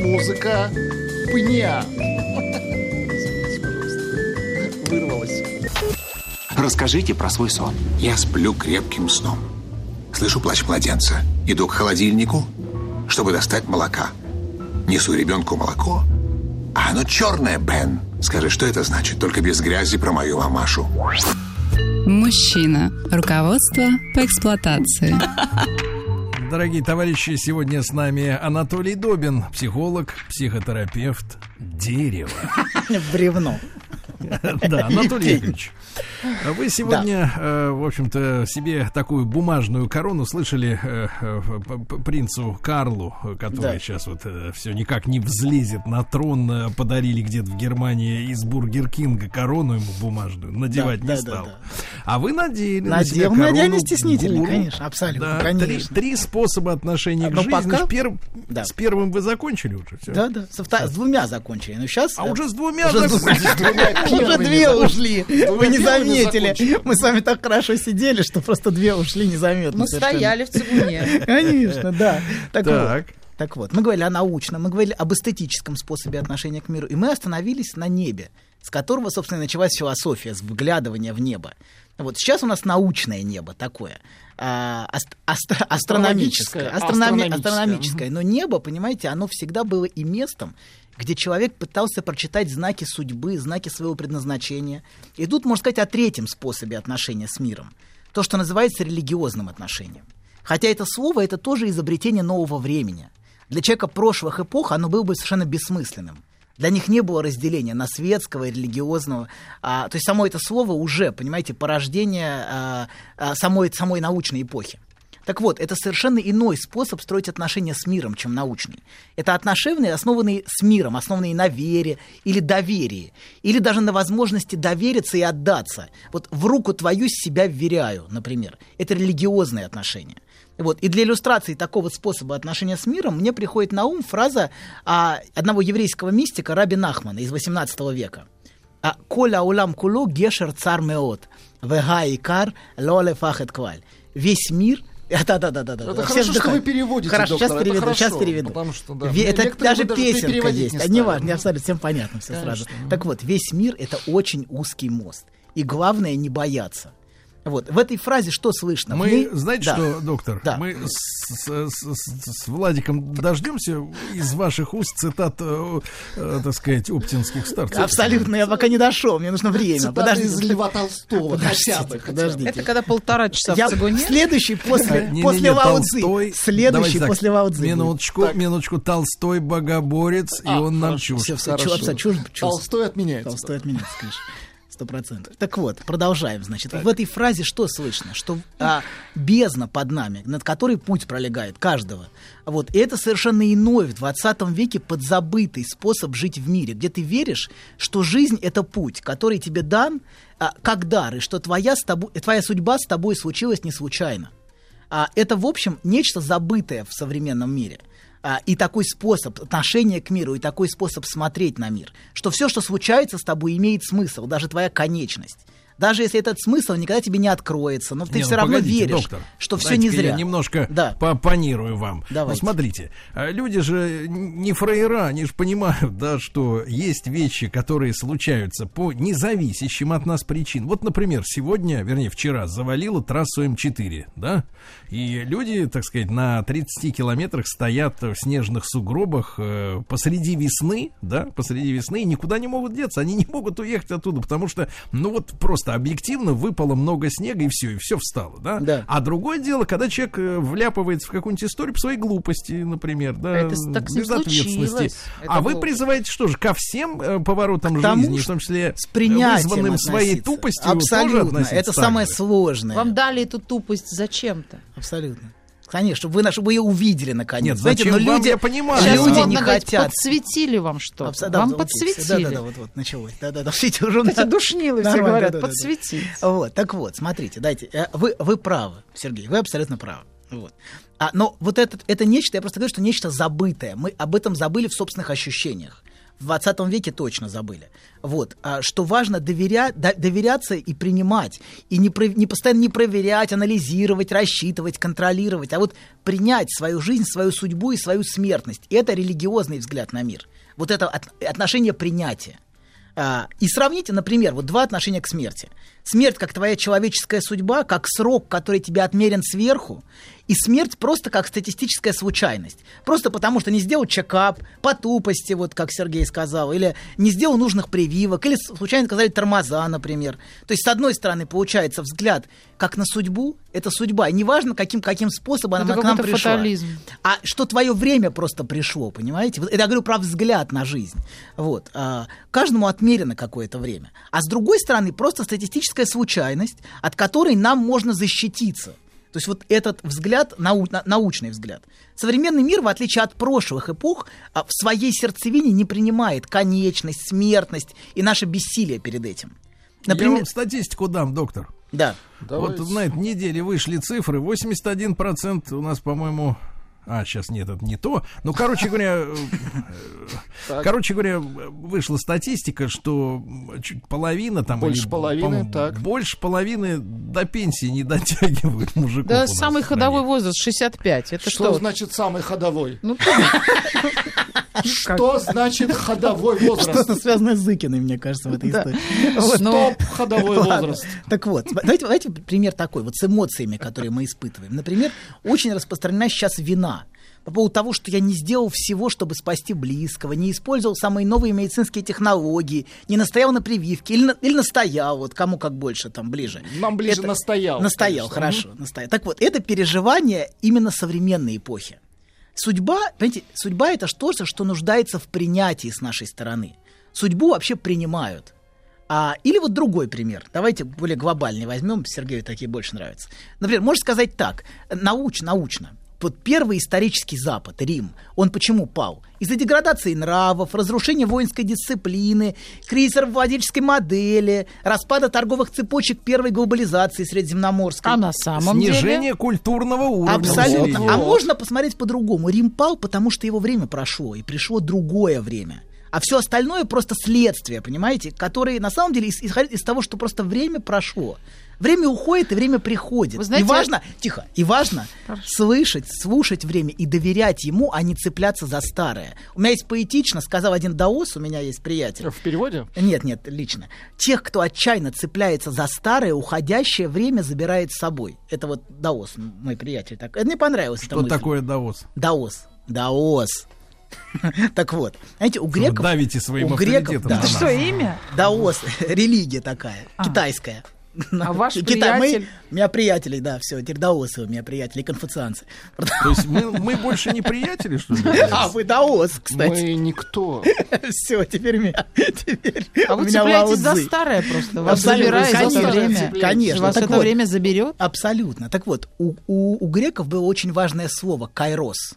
Speaker 3: Музыка пня. Вырвалась.
Speaker 5: Расскажите про свой сон.
Speaker 6: Я сплю крепким сном. Слышу плач младенца. Иду к холодильнику, чтобы достать молока. Несу ребенку молоко. А оно черное, Бен. Скажи, что это значит? Только без грязи про мою мамашу.
Speaker 7: Мужчина. Руководство по эксплуатации.
Speaker 1: Дорогие товарищи, сегодня с нами Анатолий Добин, психолог, психотерапевт, дерево.
Speaker 2: Бревно.
Speaker 1: Да, Анатолий Игоревич. Вы сегодня, э, в общем-то, себе такую бумажную корону слышали э, э, принцу Карлу, э, который
Speaker 2: Да.
Speaker 1: сейчас вот все никак не взлезет на трон, э, подарили где-то в Германии из Бургер Кинга корону ему бумажную, надевать
Speaker 2: Да,
Speaker 1: не
Speaker 2: да, да,
Speaker 1: стал.
Speaker 2: да.
Speaker 1: А вы надели на
Speaker 2: Надел, ну, я
Speaker 1: корону
Speaker 2: не стеснительный,
Speaker 1: гуру.
Speaker 2: конечно, абсолютно,
Speaker 1: Да,
Speaker 2: конечно.
Speaker 1: Три, три способа отношения к
Speaker 2: Но
Speaker 1: жизни.
Speaker 2: пока-
Speaker 1: Пер-
Speaker 2: Да.
Speaker 1: С первым вы закончили уже все.
Speaker 2: Да, да. Со втор- С двумя закончили. Но сейчас...
Speaker 1: А уже с двумя закончили.
Speaker 2: уже две ушли. Вы не
Speaker 3: первыми
Speaker 2: заметили. Мы с вами так хорошо сидели, что просто две ушли незаметно.
Speaker 4: Мы
Speaker 2: совершенно.
Speaker 4: стояли в цигуне.
Speaker 2: Конечно, да. Так вот.
Speaker 1: Так.
Speaker 2: Так вот, мы говорили о научном, мы говорили об эстетическом способе отношения к миру, и мы остановились на небе, с которого, собственно, и началась философия, с вглядывания в небо. Вот сейчас у нас научное небо такое, а, аст- астро- астрономическое, астрономи-
Speaker 3: астрономическое.
Speaker 2: астрономическое. Но небо, понимаете, оно всегда было и местом, где человек пытался прочитать знаки судьбы, знаки своего предназначения. И тут можно сказать о третьем способе отношения с миром. То, что называется религиозным отношением. Хотя это слово, это тоже изобретение нового времени. Для человека прошлых эпох оно было бы совершенно бессмысленным. Для них не было разделения на светского и религиозного. А, то есть само это слово уже, понимаете, порождение а, а, самой, самой научной эпохи. Так вот, это совершенно иной способ строить отношения с миром, чем научный. Это отношения, основанные с миром, основанные на вере или доверии, или даже на возможности довериться и отдаться. Вот в руку твою себя вверяю, например. Это религиозные отношения. Вот. И для иллюстрации такого способа отношения с миром мне приходит на ум фраза а, одного еврейского мистика Раби Нахмана из XVIII века. А, «Коля улам куло гешер цар меот, вега икар лоле фахет кваль». Весь мир да-да-да-да. да.
Speaker 3: Это
Speaker 2: Все
Speaker 3: хорошо, что вы переводите,
Speaker 2: Хорошо,
Speaker 3: доктор,
Speaker 2: сейчас
Speaker 3: это
Speaker 2: переведу, сейчас переведу.
Speaker 3: потому что, да,
Speaker 2: Ве- это даже песенка есть.
Speaker 3: не ставим.
Speaker 2: не абсолютно, всем понятно все
Speaker 3: Конечно.
Speaker 2: сразу. Так вот, весь мир — это очень узкий мост. И главное — не бояться. Вот, в этой фразе что слышно?
Speaker 1: Мы,
Speaker 2: ней-
Speaker 1: знаете
Speaker 2: Да.
Speaker 1: что, доктор,
Speaker 2: Да.
Speaker 1: мы с, с- с- с Владиком дождемся из ваших уст цитат, э, э, так сказать, оптинских старцев.
Speaker 2: Абсолютно, я пока не дошел, мне нужно время.
Speaker 3: Цитаты
Speaker 2: Подождите.
Speaker 3: из Льва Толстого,
Speaker 2: Подождите,
Speaker 3: хотя бы. хотя бы.
Speaker 2: подождите.
Speaker 4: Это когда полтора часа
Speaker 2: Я
Speaker 4: в цигуне.
Speaker 2: следующий после,
Speaker 1: Не-не-не,
Speaker 2: после Лао
Speaker 1: Толстой-.
Speaker 2: Следующий
Speaker 1: Давайте так,
Speaker 2: после Лао Цзи будет.
Speaker 1: Минуточку, минуточку. Толстой богоборец, и
Speaker 3: А,
Speaker 1: он нам чушь.
Speaker 2: Все, все,
Speaker 3: Хорошо.
Speaker 2: чушь, чушь, чушь.
Speaker 3: Толстой отменяется.
Speaker 2: Толстой отменяется, конечно. Сто процентов. Так вот, продолжаем, значит. В этой фразе что слышно? Что а, бездна под нами, над которой путь пролегает каждого. Вот. И это совершенно иной в 20 веке подзабытый способ жить в мире, где ты веришь, что жизнь — это путь, который тебе дан а, как дар, и что твоя, с тобой, твоя судьба с тобой случилась не случайно. А, это, в общем, нечто забытое в современном мире. А, и такой способ отношения к миру, и такой способ смотреть на мир, что все, что случается с тобой, имеет смысл, даже твоя конечность. Даже если этот смысл никогда тебе не откроется, но ты
Speaker 1: Не,
Speaker 2: все
Speaker 1: ну,
Speaker 2: равно
Speaker 1: погодите,
Speaker 2: веришь,
Speaker 1: доктор,
Speaker 2: что все не зря.
Speaker 1: Я немножко
Speaker 2: Да.
Speaker 1: поопонирую вам.
Speaker 2: Давайте.
Speaker 1: Ну, смотрите, а, люди же не фраера, они же понимают, да, что есть вещи, которые случаются по независящим от нас причин. Вот, например, сегодня, вернее, вчера завалило трассу М4, да, и люди, так сказать, на 30 километрах стоят в снежных сугробах э, посреди весны, да, посреди весны, и никуда не могут деться, они не могут уехать оттуда, потому что, ну вот просто просто объективно выпало много снега, и все, и все встало, да?
Speaker 2: Да.
Speaker 1: А другое дело, когда человек э, вляпывается в какую-нибудь историю по своей глупости, например, да,
Speaker 4: Это с- так с
Speaker 1: безответственности.
Speaker 4: Это
Speaker 1: А вы
Speaker 4: глупо.
Speaker 1: призываете что же, ко всем э, поворотам
Speaker 2: К тому,
Speaker 1: жизни, в том числе
Speaker 2: С принятием
Speaker 1: вызванным своей
Speaker 2: относиться.
Speaker 1: тупостью, тоже
Speaker 2: Абсолютно.
Speaker 1: относиться
Speaker 2: Это
Speaker 1: так
Speaker 2: самое
Speaker 1: же?
Speaker 2: сложное.
Speaker 4: Вам дали эту тупость зачем-то?
Speaker 2: Абсолютно. Конечно, чтобы вы, на- чтобы вы ее увидели наконец.
Speaker 1: Нет,
Speaker 2: Знаете,
Speaker 1: зачем
Speaker 2: но
Speaker 1: вам,
Speaker 2: люди,
Speaker 1: я понимаю.
Speaker 4: Сейчас
Speaker 2: люди не
Speaker 4: говорить,
Speaker 2: хотят.
Speaker 4: подсветили вам что-то.
Speaker 2: Абсо- да,
Speaker 4: вам
Speaker 2: да,
Speaker 4: подсветили.
Speaker 2: Да, да, да, вот, вот, началось. Да, да, да, уже у
Speaker 4: Эти
Speaker 2: нас-
Speaker 4: душнилы все говорят,
Speaker 2: да, да, да, да.
Speaker 4: подсветить.
Speaker 2: Вот, так вот, смотрите, дайте, э, вы, вы правы, Сергей, вы абсолютно правы. Вот. А, но вот это, это нечто, я просто говорю, что нечто забытое. Мы об этом забыли в собственных ощущениях. В 20 веке точно забыли. Вот. А, что важно доверя, до- доверяться и принимать. И не, про- не постоянно не проверять, анализировать, рассчитывать, контролировать, а вот принять свою жизнь, свою судьбу и свою смертность. И это религиозный взгляд на мир. Вот это от- отношение принятия. А, И сравните, например, вот два отношения к смерти. Смерть как твоя человеческая судьба, как срок, который тебе отмерен сверху, и смерть просто как статистическая случайность. Просто потому, что не сделал чекап, по тупости, вот как Сергей сказал, или не сделал нужных прививок, или случайно сказали тормоза, например. То есть, с одной стороны, получается взгляд как на судьбу, это судьба. И неважно, каким, каким способом
Speaker 4: Это
Speaker 2: она к нам пришла.
Speaker 4: фатализм.
Speaker 2: А что твое время просто пришло, понимаете? Вот это я говорю про взгляд на жизнь. Вот. А, каждому отмерено какое-то время. А с другой стороны, просто статистическая случайность, от которой нам можно защититься. То есть вот этот взгляд, нау- на- научный взгляд. Современный мир, в отличие от прошлых эпох, а, в своей сердцевине не принимает конечность, смертность и наше бессилие перед этим.
Speaker 1: Я
Speaker 2: Например,
Speaker 1: вам статистику дам, доктор.
Speaker 2: да.
Speaker 1: Вот на этой неделе вышли цифры. 81% у нас, по-моему... А, сейчас нет, это не то. Ну, короче говоря, э, короче говоря, вышла статистика, что чуть половина там...
Speaker 3: Больше
Speaker 1: или,
Speaker 3: половины, так.
Speaker 1: Больше половины до пенсии не дотягивают мужиков.
Speaker 4: Да, самый ходовой возраст 65. Это
Speaker 3: Что
Speaker 4: что?
Speaker 3: значит самый ходовой?
Speaker 4: Ну,
Speaker 3: Что значит ходовой возраст?
Speaker 2: Что-то связано с Зыкиной, мне кажется, в этой
Speaker 4: Да.
Speaker 2: истории.
Speaker 3: Стоп, ходовой
Speaker 2: Ладно.
Speaker 3: возраст.
Speaker 2: Так вот, давайте пример такой, вот с эмоциями, которые мы испытываем. Например, очень распространена сейчас вина по поводу того, что я не сделал всего, чтобы спасти близкого, не использовал самые новые медицинские технологии, не настоял на прививке или, на- или настоял, вот кому как больше, там, ближе.
Speaker 3: Нам ближе настоял,
Speaker 2: Настоял,
Speaker 3: конечно.
Speaker 2: хорошо, настоял. Так вот, это переживание именно современной эпохи. Судьба, понимаете, судьба это что-то, что нуждается в принятии с нашей стороны. Судьбу вообще принимают. А, или вот другой пример. Давайте более глобальный возьмем. Сергею такие больше нравятся. Например, можно сказать так. Науч, научно. Вот первый исторический Запад, Рим, он почему пал? Из-за деградации нравов, разрушения воинской дисциплины, кризиса рабовладельческой модели, распада торговых цепочек первой глобализации средиземноморской.
Speaker 4: а на самом
Speaker 1: Снижение
Speaker 4: деле...
Speaker 1: культурного уровня.
Speaker 2: Абсолютно.
Speaker 1: населения.
Speaker 2: А можно посмотреть по-другому. Рим пал, потому что его время прошло, и пришло другое время. А все остальное просто следствие, понимаете, которые на самом деле ис- исходят из того, что просто время прошло. Время уходит, и время приходит.
Speaker 4: Вы знаете,
Speaker 2: и важно, тихо, и важно слышать, слушать время и доверять ему, а не цепляться за старое. У меня есть поэтично, сказал один даос, у меня есть приятель.
Speaker 3: В переводе?
Speaker 2: Нет, нет, лично. Тех, кто отчаянно цепляется за старое, уходящее время забирает с собой. Это вот Даос, мой приятель. Так. Это мне понравилось.
Speaker 1: Что такое Давос?
Speaker 2: Даос. Даос. Так вот, знаете, у греков...
Speaker 1: давите своим
Speaker 2: у греков, да.
Speaker 4: Это что, имя?
Speaker 2: Даос, религия такая,
Speaker 4: А.
Speaker 2: китайская.
Speaker 4: А ваш
Speaker 2: Китай- мы-
Speaker 4: приятель?
Speaker 2: У меня приятели, да, все, теперь даосы у меня приятели, конфуцианцы.
Speaker 1: То есть мы, мы больше не приятели, что ли?
Speaker 2: А, вы даос, кстати.
Speaker 3: Мы никто.
Speaker 2: Все, теперь меня, теперь
Speaker 4: А
Speaker 2: у
Speaker 4: вы
Speaker 2: меня
Speaker 4: цепляетесь за старое просто. Вас забирает за
Speaker 2: конечно,
Speaker 4: время.
Speaker 2: конечно.
Speaker 4: Вас
Speaker 2: Так
Speaker 4: это
Speaker 2: вот.
Speaker 4: время заберет?
Speaker 2: Абсолютно. Так вот, у, у, у греков было очень важное слово кайрос.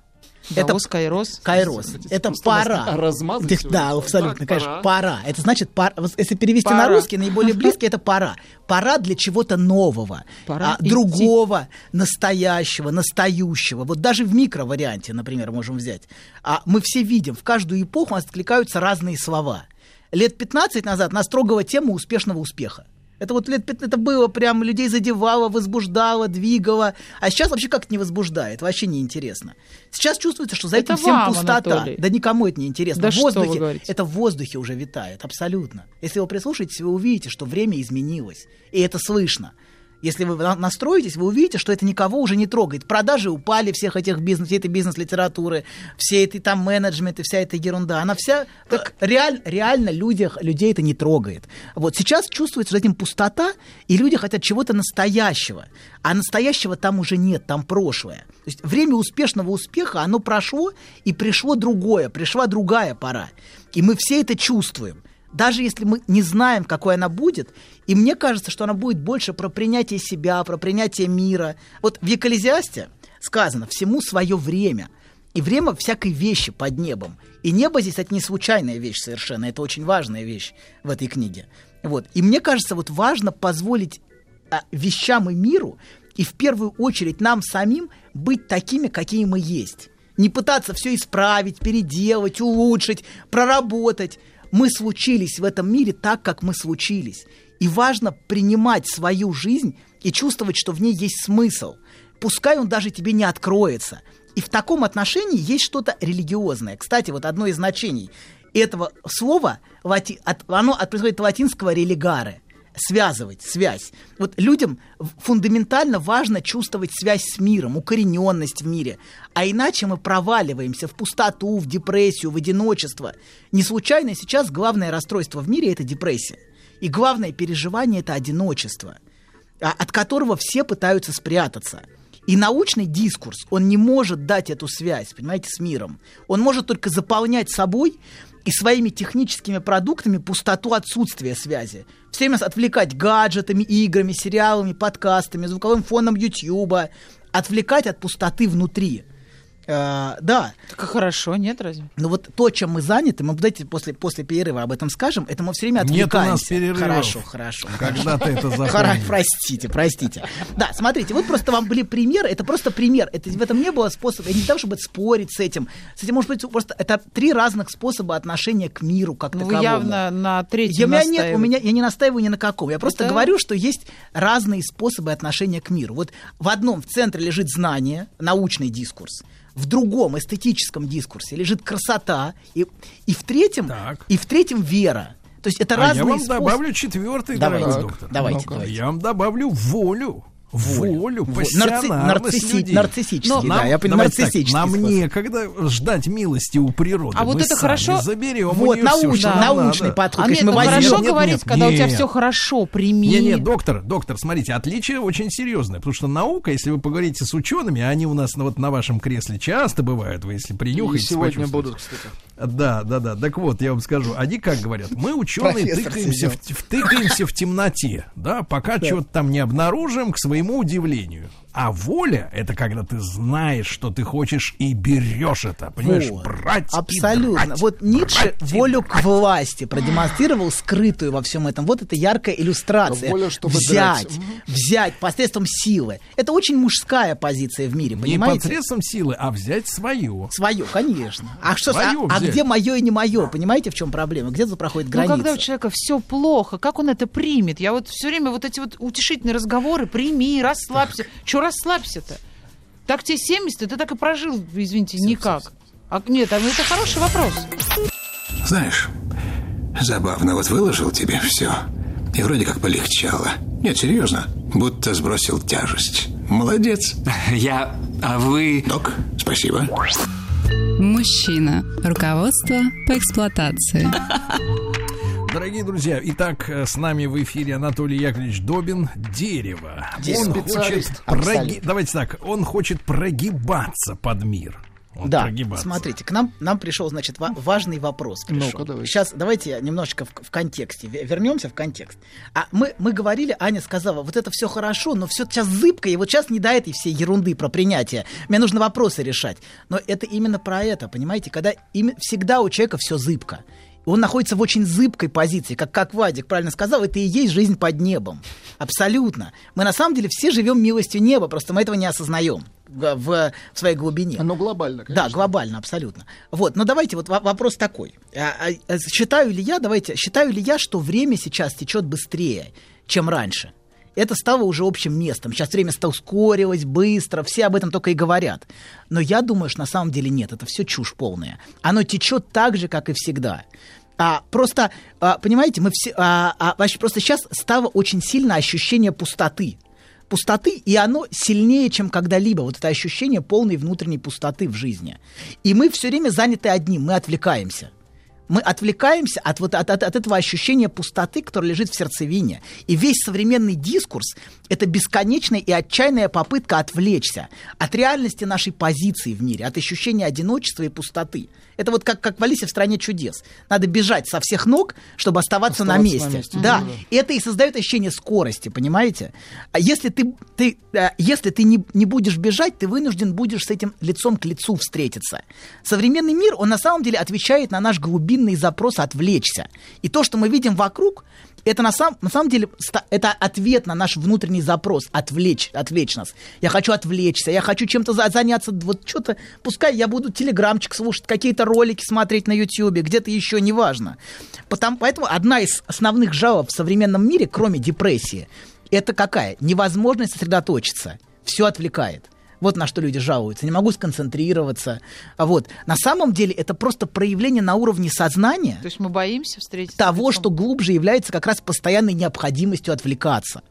Speaker 2: Это
Speaker 4: Давос, Кайрос.
Speaker 2: кайрос. Это пора.
Speaker 3: размазать.
Speaker 2: Да, абсолютно,
Speaker 3: Так,
Speaker 2: конечно.
Speaker 3: пора.
Speaker 2: Пора. Это значит. Вот Если перевести на русский, наиболее близкий это пора. Пора для чего-то нового,
Speaker 4: Пора
Speaker 2: а,
Speaker 4: идти.
Speaker 2: другого, настоящего, настающего. Вот даже в микроварианте, например, можем взять. А мы все видим, в каждую эпоху откликаются разные слова. Лет 15 назад нас трогала тема успешного успеха. Это вот лет пят- это было прям людей задевало, возбуждало, двигало. А сейчас вообще как-то не возбуждает, вообще не интересно. Сейчас чувствуется, что за
Speaker 4: Это
Speaker 2: этим всем
Speaker 4: вам,
Speaker 2: пустота.
Speaker 4: Анатолий.
Speaker 2: Да никому это не интересно.
Speaker 4: Да
Speaker 2: в воздухе, это в воздухе уже витает, абсолютно. Если вы прислушаетесь, вы увидите, что время изменилось. И это слышно. Если вы на- настроитесь, вы увидите, что это никого уже не трогает. Продажи упали всех этих бизнес, всей этой бизнес-литературы, всей этой там менеджмент и вся эта ерунда. Она вся... Так реаль, реально людях, людей это не трогает. Вот сейчас чувствуется этим пустота, и люди хотят чего-то настоящего. А настоящего там уже нет, там прошлое. То есть время успешного успеха, оно прошло, и пришло другое, пришла другая пора. И мы все это чувствуем даже если мы не знаем, какой она будет, и мне кажется, что она будет больше про принятие себя, про принятие мира. Вот в Екклезиасте сказано «всему свое время». И время всякой вещи под небом. И небо здесь это не случайная вещь совершенно, это очень важная вещь в этой книге. Вот. И мне кажется, вот важно позволить а, вещам и миру, и в первую очередь нам самим быть такими, какие мы есть. Не пытаться все исправить, переделать, улучшить, проработать. Мы случились в этом мире так, как мы случились. И важно принимать свою жизнь и чувствовать, что в ней есть смысл. Пускай он даже тебе не откроется. И в таком отношении есть что-то религиозное. Кстати, вот одно из значений этого слова, оно происходит от латинского «религаре» связывать, связь. Вот людям фундаментально важно чувствовать связь с миром, укорененность в мире. А иначе мы проваливаемся в пустоту, в депрессию, в одиночество. Не случайно сейчас главное расстройство в мире – это депрессия. И главное переживание – это одиночество, а- от которого все пытаются спрятаться. И научный дискурс, он не может дать эту связь, понимаете, с миром. Он может только заполнять собой и своими техническими продуктами пустоту отсутствия связи. Все время отвлекать гаджетами, играми, сериалами, подкастами, звуковым фоном Ютьюба, отвлекать от пустоты внутри. Э, да,
Speaker 4: Так хорошо, нет разве?
Speaker 2: но вот то, чем мы заняты, мы давайте после, после перерыва об этом скажем, это мы все время
Speaker 1: Нет у
Speaker 2: отвлекаемся.
Speaker 1: нас перерывов.
Speaker 2: Хорошо, хорошо.
Speaker 1: Когда ты это запомнишь?
Speaker 2: Простите, простите. Да, смотрите, вот просто вам были примеры, это просто пример. Это, в этом не было способа, не того, чтобы спорить с этим. С этим может быть просто, это три разных способа отношения к миру как
Speaker 4: Ну, вы
Speaker 2: таковому.
Speaker 4: явно на
Speaker 2: Я,
Speaker 4: третьем
Speaker 2: меня нет, у меня, я не настаиваю ни на каком. Я просто
Speaker 4: Это-
Speaker 2: говорю, что есть разные способы отношения к миру. Вот в одном в центре лежит знание, научный дискурс. В другом эстетическом дискурсе лежит красота. И, и в третьем,
Speaker 1: Так.
Speaker 2: и в третьем вера. То есть это
Speaker 1: А я
Speaker 2: разные
Speaker 1: вам
Speaker 2: способы.
Speaker 1: добавлю четвертый,
Speaker 2: Давайте,
Speaker 1: дорогой доктор.
Speaker 2: давайте, давайте.
Speaker 1: Я вам добавлю волю. Волю, пассионарность
Speaker 2: Нарци- нарцисси- нарциссический,
Speaker 1: Но
Speaker 2: да,
Speaker 1: нам-
Speaker 2: я понимаю,
Speaker 1: давайте так,
Speaker 2: нарциссический
Speaker 1: Нам
Speaker 2: способ.
Speaker 1: некогда ждать милости у природы.
Speaker 4: А вот
Speaker 1: Мы
Speaker 4: это
Speaker 1: сами
Speaker 4: хорошо.
Speaker 1: заберем у
Speaker 2: Вот,
Speaker 1: нее всё,
Speaker 2: научный,
Speaker 1: что нам
Speaker 2: научный
Speaker 1: надо.
Speaker 2: подход.
Speaker 4: А нет,
Speaker 2: мы
Speaker 4: ну
Speaker 2: возьмем-
Speaker 4: хорошо
Speaker 1: Нет,
Speaker 4: говорить,
Speaker 1: нет,
Speaker 4: когда у тебя
Speaker 1: нет.
Speaker 4: все хорошо, прими.
Speaker 1: Не, не, доктор, доктор, смотрите, отличие очень серьезное, потому что наука, если вы поговорите с учеными, а они у нас ну, вот на вашем кресле часто бывают, вы если
Speaker 3: И
Speaker 1: принюхаетесь,
Speaker 3: сегодня будут, кстати.
Speaker 1: Да, да, да. Так вот, я вам скажу, они как говорят, мы ученые
Speaker 2: Профессор
Speaker 1: тыкаемся в, в- тыкаемся в темноте, да, пока чего-то там не обнаружим, к своему удивлению. А воля это когда ты знаешь, что ты хочешь и берешь это, понимаешь,
Speaker 2: Вот.
Speaker 1: брать. и
Speaker 2: Абсолютно.
Speaker 1: драть,
Speaker 2: вот Ницше
Speaker 1: брать и
Speaker 2: волю к
Speaker 1: драть.
Speaker 2: власти продемонстрировал скрытую во всем этом. Вот это яркая иллюстрация.
Speaker 3: Воля, чтобы
Speaker 2: взять,
Speaker 3: драть.
Speaker 2: Взять посредством силы. Это очень мужская позиция в мире,
Speaker 1: Не
Speaker 2: понимаете?
Speaker 1: посредством силы, а взять свое.
Speaker 2: Свое, конечно. А что, а, а
Speaker 1: взять.
Speaker 2: где мое и не мое? Понимаете, в чем проблема? Где тут проходит
Speaker 4: Ну,
Speaker 2: граница?
Speaker 4: когда у человека все плохо, как он это примет? Я вот все время вот эти вот утешительные разговоры, прими, расслабься. Че расслабься-то? Так тебе 70, ты так и прожил, извините, никак. А, нет, а это хороший вопрос.
Speaker 6: Знаешь, забавно, вот выложил тебе все, и вроде как полегчало. Нет, серьезно, будто сбросил тяжесть. Молодец.
Speaker 5: Я... А вы...
Speaker 6: Док, спасибо.
Speaker 7: Мужчина. Руководство по эксплуатации.
Speaker 1: Дорогие друзья, итак, э, с нами в эфире Анатолий Яковлевич Добин. Дерево. Он хочет проги-. Давайте так, он хочет прогибаться под мир. Вот
Speaker 2: Да,
Speaker 1: прогибаться.
Speaker 2: смотрите, к нам, нам пришел, значит, ва- важный вопрос. Пришел.
Speaker 3: Ну-ка, давайте.
Speaker 2: Сейчас давайте немножечко в, в контексте, ве- вернемся в контекст. А мы, мы говорили, Аня сказала, вот это все хорошо, но все сейчас зыбко, и вот сейчас не до этой всей ерунды про принятие. Мне нужно вопросы решать. Но это именно про это, понимаете, когда ими- всегда у человека все зыбко. Он находится в очень зыбкой позиции, как, как Вадик правильно сказал, это и есть жизнь под небом. Абсолютно. Мы на самом деле все живем милостью неба, просто мы этого не осознаем в, в- своей глубине.
Speaker 3: Оно глобально, конечно.
Speaker 2: Да, глобально, абсолютно. Вот, но давайте вот во- вопрос такой. А, а, Считаю ли я, давайте, считаю ли я, что время сейчас течет быстрее, чем раньше? Это стало уже общим местом. Сейчас время стало ускорилось, быстро, все об этом только и говорят. Но я думаю, что на самом деле нет, это все чушь полная. Оно течет так же, как и всегда. А, просто, а, понимаете, мы все, а, а, вообще просто сейчас стало очень сильно ощущение пустоты. пустоты, и оно сильнее, чем когда-либо. Вот это ощущение полной внутренней пустоты в жизни. И мы все время заняты одним, мы отвлекаемся. Мы отвлекаемся от, вот, от, от, от этого ощущения пустоты, которое лежит в сердцевине. И весь современный дискурс – это бесконечная и отчаянная попытка отвлечься от реальности нашей позиции в мире, от ощущения одиночества и пустоты. Это вот как, как в Алисе в стране чудес. Надо бежать со всех ног, чтобы оставаться, на
Speaker 3: Оставаться
Speaker 2: месте.
Speaker 3: на месте,
Speaker 2: Да.
Speaker 3: да.
Speaker 2: И это и создает ощущение скорости, понимаете? А если ты, ты, э, если ты не, не будешь бежать, ты вынужден будешь с этим лицом к лицу встретиться. Современный мир, он на самом деле отвечает на наш глубинный запрос отвлечься. И то, что мы видим вокруг, это на, сам, на самом деле это ответ на наш внутренний запрос отвлечь, отвлечь нас. Я хочу отвлечься, я хочу чем-то за- заняться, вот что-то, пускай я буду телеграмчик слушать, какие-то ролики смотреть на ютьюбе, где-то еще, неважно. Потому, поэтому одна из основных жалоб в современном мире, кроме депрессии, это какая? Невозможность сосредоточиться. Все отвлекает. Вот на что люди жалуются. Не могу сконцентрироваться. А Вот. На самом деле это просто проявление на уровне сознания
Speaker 4: То есть мы боимся встретиться.
Speaker 2: того, что глубже является как раз постоянной необходимостью отвлекаться.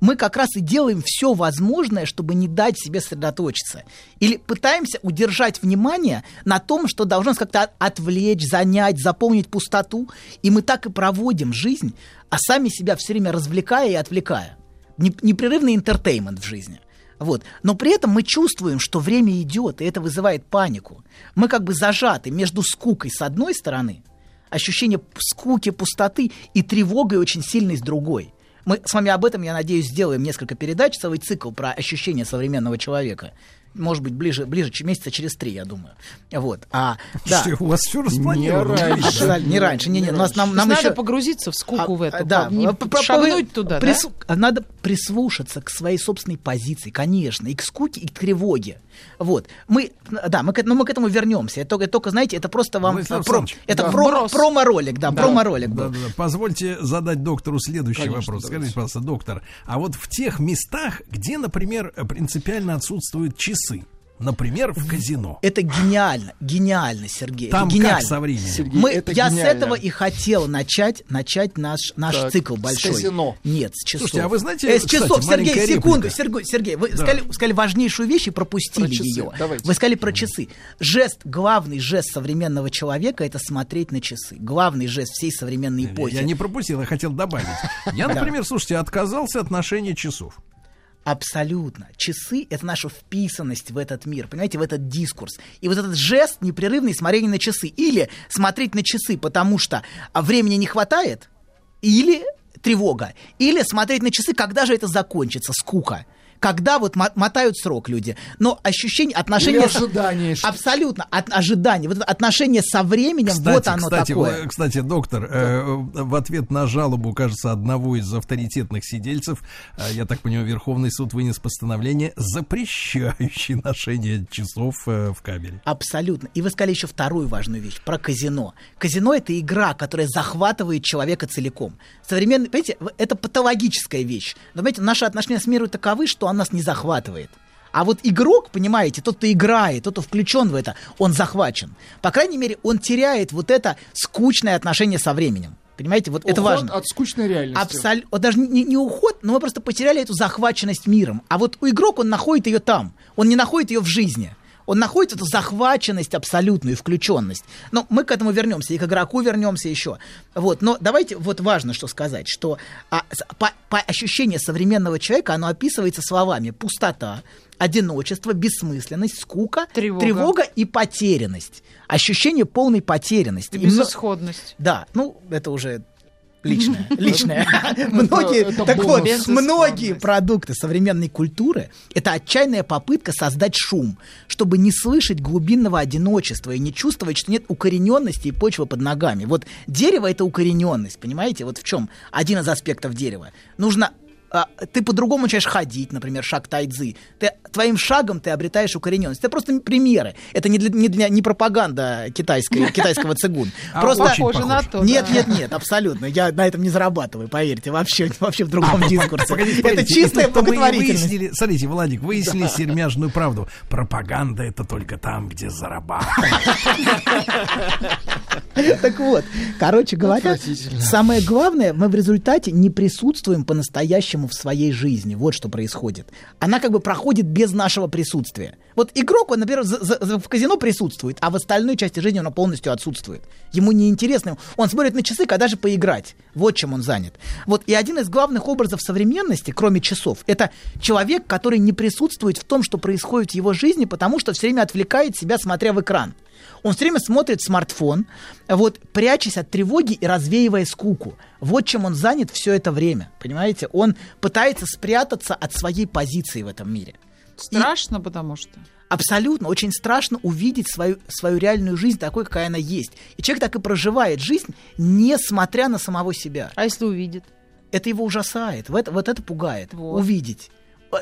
Speaker 2: Мы как раз и делаем все возможное, чтобы не дать себе сосредоточиться. Или пытаемся удержать внимание на том, что должно нас как-то от- отвлечь, занять, заполнить пустоту. И мы так и проводим жизнь, а сами себя все время развлекая и отвлекая. Неп- Непрерывный entertainment в жизни. Вот. Но при этом мы чувствуем, что время идет, и это вызывает панику. Мы как бы зажаты между скукой с одной стороны, ощущение скуки, пустоты и тревогой очень сильной с другой. Мы с вами об этом, я надеюсь, сделаем несколько передач, целый цикл про ощущения современного человека. Может быть, ближе, ближе ч- месяца через три, я думаю. Вот. А, да.
Speaker 1: Что, у вас все распланировано.
Speaker 3: Не раньше.
Speaker 2: Не раньше, не, не, у нас нам, нам
Speaker 4: есть
Speaker 2: еще...
Speaker 4: надо погрузиться в скуку
Speaker 2: А,
Speaker 4: в эту,
Speaker 2: да,
Speaker 4: не шагнуть туда,
Speaker 2: прису- Надо прислушаться к своей собственной позиции, конечно, и к скуке, и к тревоге. Вот. Мы, да, мы к, но мы к этому вернемся. Это, только- это только, знаете, это просто вам...
Speaker 1: Владислав
Speaker 2: про- это
Speaker 4: да.
Speaker 2: про- промо-ролик, да, промо-ролик
Speaker 1: Да,
Speaker 2: был.
Speaker 1: да, да. Позвольте задать доктору следующий
Speaker 3: Конечно,
Speaker 1: вопрос. Скажите, пожалуйста, доктор, а вот в тех местах, где, например, принципиально отсутствуют часы, например, в казино,
Speaker 2: Это гениально, гениально, Сергей.
Speaker 1: там
Speaker 2: это гениально.
Speaker 1: как со временем?
Speaker 3: Сергей,
Speaker 2: Мы,
Speaker 3: это
Speaker 2: я
Speaker 3: гениально.
Speaker 2: с этого и хотел начать, начать наш, наш
Speaker 3: Так,
Speaker 2: цикл
Speaker 3: с
Speaker 2: большой.
Speaker 3: казино.
Speaker 2: Нет, с часов.
Speaker 1: Слушайте, а вы знаете,
Speaker 2: Э, с
Speaker 1: кстати,
Speaker 2: часов, Сергей,
Speaker 1: маленькая
Speaker 2: секунду. Сергей, Сергей, вы сказали, сказали важнейшую вещь и пропустили
Speaker 3: Про часы,
Speaker 2: ее.
Speaker 3: давайте.
Speaker 2: Вы сказали про часы. Жест, главный жест современного человека это смотреть на часы. Главный жест всей современной эпохи.
Speaker 1: Я не пропустил, я хотел добавить. Я, например, слушайте, отказался от ношения часов.
Speaker 2: Абсолютно. Часы — это наша вписанность в этот мир, понимаете, в этот дискурс. И вот этот жест непрерывный смотрение на часы. Или смотреть на часы, потому что времени не хватает, или тревога. Или смотреть на часы, когда же это закончится, скука. Когда вот мо- мотают срок люди. Но ощущение, отношение...
Speaker 3: Или ожидание, что-
Speaker 2: Абсолютно. От, ожидание. Вот отношение со временем,
Speaker 1: Кстати,
Speaker 2: вот оно
Speaker 1: кстати,
Speaker 2: такое.
Speaker 1: в- кстати, доктор, э, в ответ на жалобу, кажется, одного из авторитетных сидельцев, э, я так понимаю, Верховный суд вынес постановление, запрещающее ношение часов э, в камере.
Speaker 2: Абсолютно. И вы сказали еще вторую важную вещь про казино. Казино это игра, которая захватывает человека целиком. Современный, понимаете, это патологическая вещь. Но, понимаете, наши отношения с миром таковы, что он нас не захватывает. А вот игрок, понимаете, тот, кто играет, тот, кто включен в это, он захвачен. По крайней мере, он теряет вот это скучное отношение со временем. Понимаете, вот это
Speaker 3: Уход
Speaker 2: важно.
Speaker 3: от скучной реальности.
Speaker 2: Абсолютно. Вот даже не, не уход, но мы просто потеряли эту захваченность миром. А вот у игрок он находит ее там. Он не находит ее в жизни. Он находит эту захваченность абсолютную, включенность. Но мы к этому вернемся, и к игроку вернемся еще. Вот, но давайте, вот важно что сказать, что а, по, по ощущению современного человека оно описывается словами пустота, одиночество, бессмысленность, скука,
Speaker 4: Тревога.
Speaker 2: и потерянность. Ощущение полной потерянности.
Speaker 4: И
Speaker 2: И
Speaker 4: безысходность.
Speaker 2: да, ну, это уже личное. Личное. Многие,
Speaker 3: это
Speaker 2: так вот, многие продукты современной культуры — это отчаянная попытка создать шум, чтобы не слышать глубинного одиночества и не чувствовать, что нет укорененности и почвы под ногами. Вот дерево — это укорененность, понимаете? Вот в чем один из аспектов дерева. Нужно а, ты по-другому начинаешь ходить, например, шаг тайцзы. Ты, твоим шагом ты обретаешь укорененность. Это просто примеры. Это не, для, не, для, не пропаганда китайской, китайского цигун.
Speaker 1: А
Speaker 2: Просто
Speaker 4: Похоже на то.
Speaker 2: нет,
Speaker 4: да.
Speaker 2: нет, нет, абсолютно. Я на этом не зарабатываю, поверьте, вообще, вообще в другом дискурсе.
Speaker 1: Погодите,
Speaker 2: это
Speaker 1: погодите,
Speaker 2: чистая благотворительность.
Speaker 1: выяснили, смотрите, Владик, выяснили сермяжную правду. Пропаганда это только там, где зарабатывают.
Speaker 2: Так вот, короче говоря, самое главное, мы в результате не присутствуем по-настоящему по-настоящему в своей жизни. Вот что происходит. Она как бы проходит без нашего присутствия. Вот игрок, он, например, за- за- в казино присутствует, а в остальной части жизни он полностью отсутствует. Ему неинтересно. Он смотрит на часы, когда же поиграть. Вот чем он занят. Вот и один из главных образов современности, кроме часов, это человек, который не присутствует в том, что происходит в его жизни, потому что все время отвлекает себя, смотря в экран. Он все время смотрит смартфон, вот, прячась от тревоги и развеивая скуку. Вот чем он занят все это время, понимаете? Он пытается спрятаться от своей позиции в этом мире.
Speaker 4: Страшно, потому что.
Speaker 2: Абсолютно, очень страшно увидеть свою, свою реальную жизнь такой, какая она есть. И человек так и проживает жизнь, несмотря на самого себя.
Speaker 4: А если увидит?
Speaker 2: Это его ужасает, вот, вот это пугает,
Speaker 4: Вот.
Speaker 2: увидеть.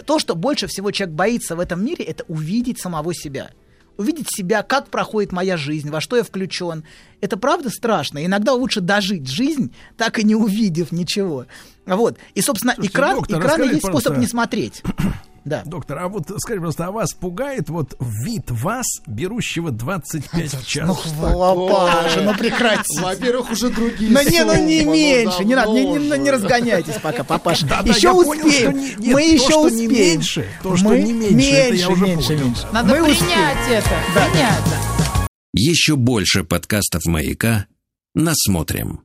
Speaker 2: То, что больше всего человек боится в этом мире, это увидеть самого себя. Увидеть себя, как проходит моя жизнь, во что я включен. Это правда страшно. Иногда лучше дожить жизнь, так и не увидев ничего. Вот. И, собственно,
Speaker 1: Слушайте,
Speaker 2: экран,
Speaker 1: доктор, расскажите,
Speaker 2: есть способ не смотреть. Да.
Speaker 1: Доктор, а вот скажите, просто, а вас пугает вот вид вас, берущего 25 в час?
Speaker 2: Ну, хвала, Паша, ну прекрати.
Speaker 3: Во-первых, уже другие
Speaker 2: Ну не, ну не
Speaker 3: суммы,
Speaker 2: меньше, не надо, не, разгоняйтесь пока, папаша. Еще успеем,
Speaker 1: что не- нет,
Speaker 2: мы
Speaker 1: то,
Speaker 2: еще
Speaker 1: что не
Speaker 2: успеем.
Speaker 1: меньше, то, что
Speaker 2: Мы-
Speaker 1: не меньше, это я уже
Speaker 2: меньше, меньше.
Speaker 4: Надо
Speaker 2: Мы успеем.
Speaker 4: принять это. Принять.
Speaker 8: Еще больше подкастов «Маяка» насмотрим.